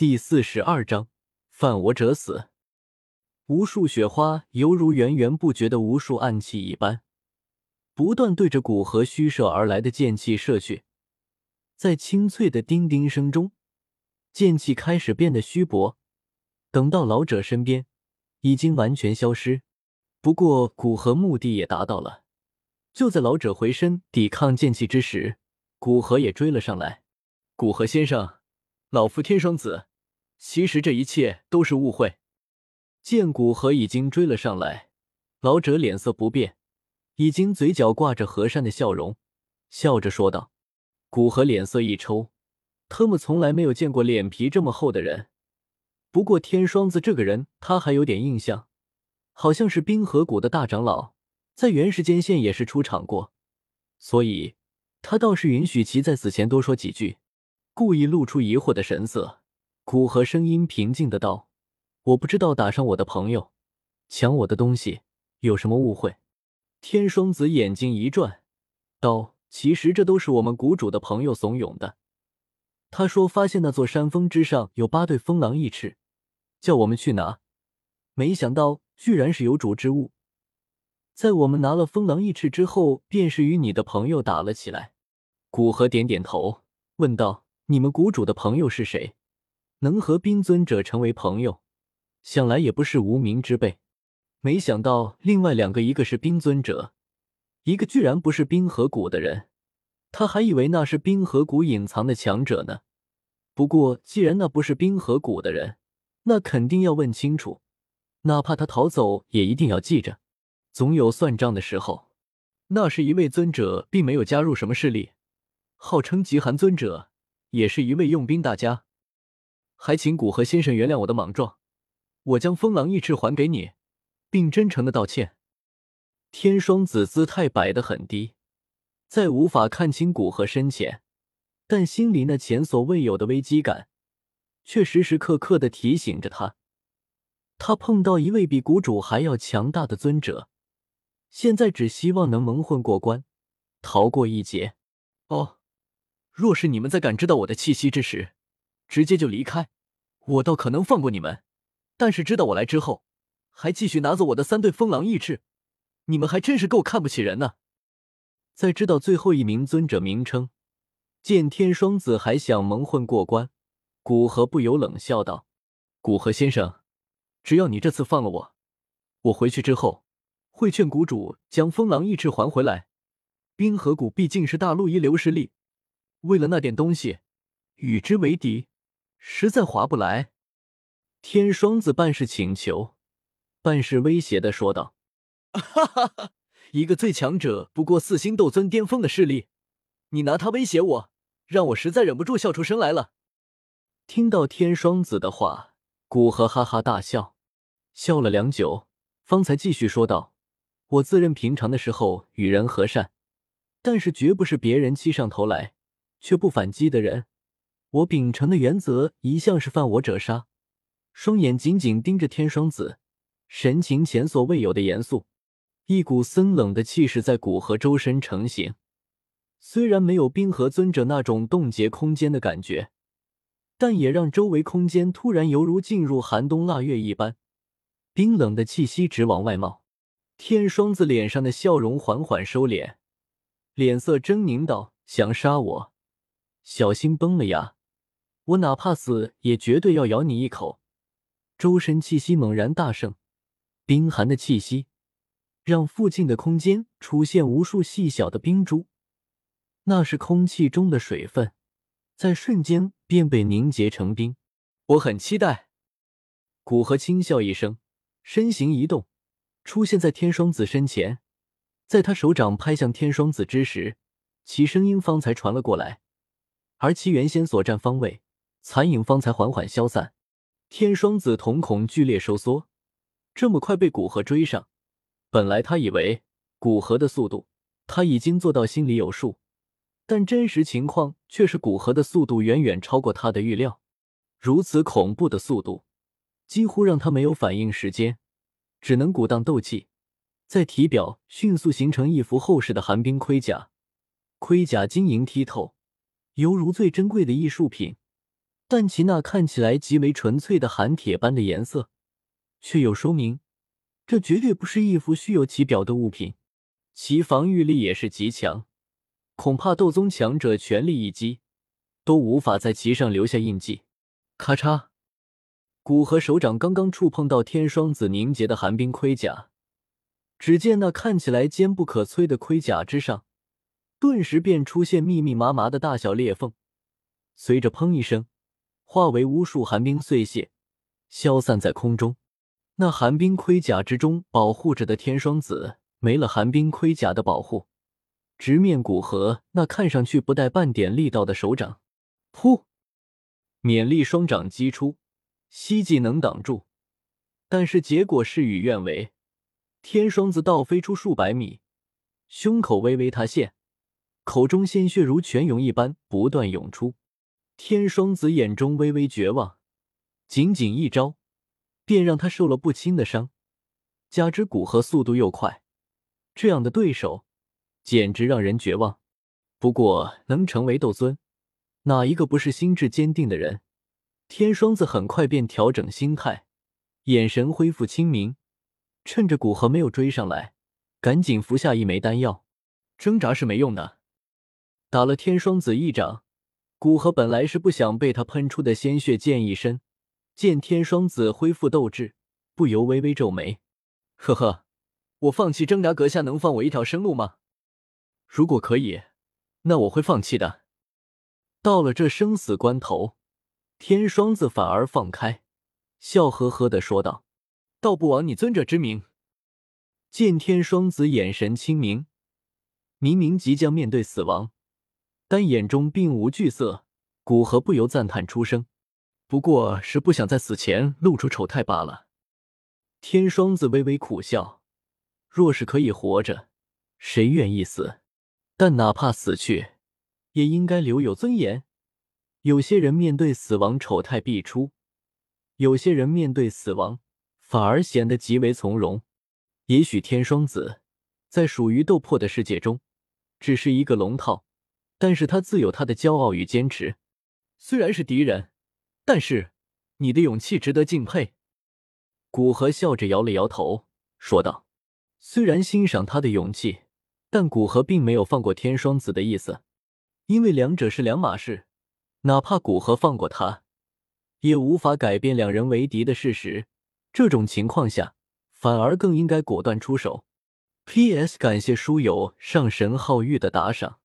第四十二章，犯我者死。无数雪花犹如源源不绝的无数暗器一般，不断对着古河虚射而来的剑气射去。在清脆的叮叮声中，剑气开始变得虚薄。等到老者身边，已经完全消失。不过，古河目的也达到了。就在老者回身抵抗剑气之时，古河也追了上来。古河先生，老夫天双子，其实这一切都是误会。见古河已经追了上来，老者脸色不变，已经嘴角挂着和善的笑容，笑着说道：“古河脸色一抽，特么从来没有见过脸皮这么厚的人。不过天双子这个人，他还有点印象，好像是冰河谷的大长老，在元时间线也是出场过，所以他倒是允许其在死前多说几句。”故意露出疑惑的神色，古河声音平静的道。我不知道打伤我的朋友，抢我的东西有什么误会？天双子眼睛一转，道：“其实这都是我们谷主的朋友怂恿的。他说发现那座山峰之上有八对风狼翼翅，叫我们去拿。没想到居然是有主之物。在我们拿了风狼翼翅之后，便是与你的朋友打了起来。”古河点点头，问道：“你们谷主的朋友是谁？能和冰尊者成为朋友？”想来也不是无名之辈，没想到另外两个，一个是冰尊者，一个居然不是冰河谷的人。他还以为那是冰河谷隐藏的强者呢。不过既然那不是冰河谷的人，那肯定要问清楚，哪怕他逃走，也一定要记着，总有算账的时候。那是一位尊者，并没有加入什么势力，号称极寒尊者，也是一位用兵大家。还请古河先生原谅我的莽撞。我将风狼翼翅还给你，并真诚的道歉。天双子姿态摆得很低，在无法看清古河深浅，但心里那前所未有的危机感，却时时刻刻的提醒着他。他碰到一位比谷主还要强大的尊者，现在只希望能蒙混过关，逃过一劫。哦，若是你们在感知到我的气息之时，直接就离开，我倒可能放过你们。但是知道我来之后，还继续拿走我的三对风狼翼翅，你们还真是够看不起人呢。在知道最后一名尊者名称，见天双子还想蒙混过关，古河不由冷笑道：“古河先生，只要你这次放了我，我回去之后会劝谷主将风狼翼翅还回来。冰河谷毕竟是大陆一流势力，为了那点东西，与之为敌，实在划不来。”天双子半是请求，半是威胁的说道：“哈哈哈，一个最强者不过四星斗尊巅峰的势力，你拿他威胁我，让我实在忍不住笑出声来了。”听到天双子的话，古河哈哈大笑，笑了良久，方才继续说道：“我自认平常的时候与人和善，但是绝不是别人欺上头来却不反击的人。我秉承的原则一向是犯我者杀。”双眼紧紧盯着天双子，神情前所未有的严肃，一股森冷的气势在古河周身成型。虽然没有冰河尊者那种冻结空间的感觉，但也让周围空间突然犹如进入寒冬腊月一般，冰冷的气息直往外冒。天双子脸上的笑容缓缓收敛，脸色狰狞道：“想杀我，小心崩了牙！我哪怕死，也绝对要咬你一口。”周身气息猛然大盛，冰寒的气息让附近的空间出现无数细小的冰珠，那是空气中的水分，在瞬间便被凝结成冰。我很期待。古河轻笑一声，身形一动，出现在天双子身前。在他手掌拍向天双子之时，其声音方才传了过来，而其原先所站方位，残影方才缓缓消散。天双子瞳孔剧烈收缩，这么快被古河追上，本来他以为古河的速度他已经做到心里有数，但真实情况却是古河的速度远远超过他的预料。如此恐怖的速度，几乎让他没有反应时间，只能鼓荡斗气，在体表迅速形成一副厚实的寒冰盔甲，盔甲晶莹剔透，犹如最珍贵的艺术品。但其那看起来极为纯粹的寒铁般的颜色，却又说明这绝对不是一幅虚有其表的物品。其防御力也是极强，恐怕斗宗强者全力一击，都无法在其上留下印记。咔嚓，古河手掌刚刚触碰到天双子凝结的寒冰盔甲，只见那看起来坚不可摧的盔甲之上。顿时便出现密密麻麻的大小裂缝，随着“砰”一声，化为无数寒冰碎屑，消散在空中。那寒冰盔甲之中保护着的天双子没了寒冰盔甲的保护，直面古河那看上去不带半点力道的手掌。噗！勉力双掌击出，希冀能挡住，但是结果事与愿违，天双子倒飞出数百米，胸口微微塌陷。口中鲜血如泉涌一般不断涌出，天双子眼中微微绝望，仅仅一招便让他受了不轻的伤，加之古河速度又快，这样的对手简直让人绝望。不过能成为斗尊，哪一个不是心智坚定的人？天双子很快便调整心态，眼神恢复清明，趁着古河没有追上来，赶紧服下一枚丹药。挣扎是没用的。打了天双子一掌，古河本来是不想被他喷出的鲜血溅一身，见天双子恢复斗志，不由微微皱眉：“呵呵，我放弃挣扎，阁下能放我一条生路吗？如果可以，那我会放弃的。”到了这生死关头，天双子反而放开，笑呵呵的说道：“道不枉你尊者之名。”见天双子眼神清明，明明即将面对死亡。但眼中并无惧色，古河不由赞叹出声：“不过是不想在死前露出丑态罢了。”天双子微微苦笑：“若是可以活着，谁愿意死？但哪怕死去，也应该留有尊严。有些人面对死亡丑态必出，有些人面对死亡反而显得极为从容。也许天双子在属于斗破的世界中，只是一个龙套。”但是他自有他的骄傲与坚持，虽然是敌人，但是你的勇气值得敬佩。古河笑着摇了摇头，说道：“虽然欣赏他的勇气，但古河并没有放过天双子的意思，因为两者是两码事。哪怕古河放过他，也无法改变两人为敌的事实。这种情况下，反而更应该果断出手。”P.S. 感谢书友上神浩玉的打赏。